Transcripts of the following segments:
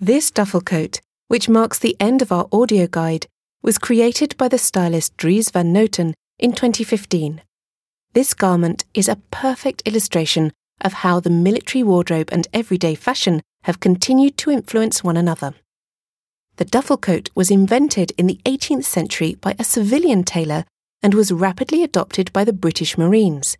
This duffel coat, which marks the end of our audio guide, was created by the stylist Dries van Noten in 2015. This garment is a perfect illustration of how the military wardrobe and everyday fashion have continued to influence one another. The duffel coat was invented in the 18th century by a civilian tailor and was rapidly adopted by the British Marines.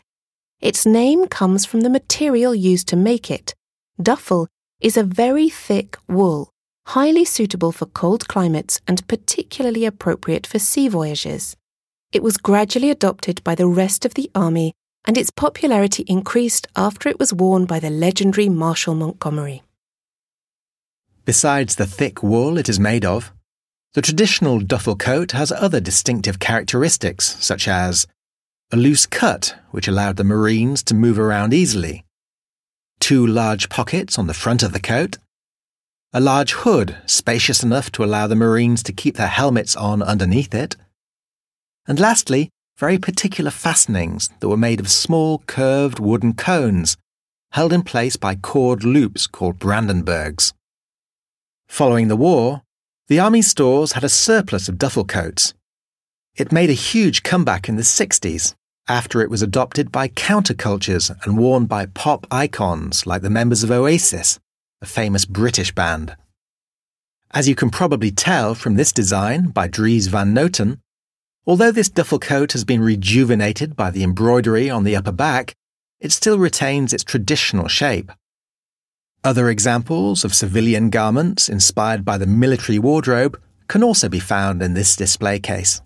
Its name comes from the material used to make it. Duffel is a very thick wool, highly suitable for cold climates and particularly appropriate for sea voyages. It was gradually adopted by the rest of the army and its popularity increased after it was worn by the legendary Marshal Montgomery. Besides the thick wool it is made of, the traditional duffel coat has other distinctive characteristics, such as a loose cut, which allowed the Marines to move around easily, two large pockets on the front of the coat, a large hood spacious enough to allow the Marines to keep their helmets on underneath it, and lastly, very particular fastenings that were made of small curved wooden cones held in place by cord loops called Brandenburgs. Following the war, the Army stores had a surplus of duffel coats. It made a huge comeback in the 60s after it was adopted by countercultures and worn by pop icons like the members of Oasis, a famous British band. As you can probably tell from this design by Dries van Noten, although this duffel coat has been rejuvenated by the embroidery on the upper back, it still retains its traditional shape. Other examples of civilian garments inspired by the military wardrobe can also be found in this display case.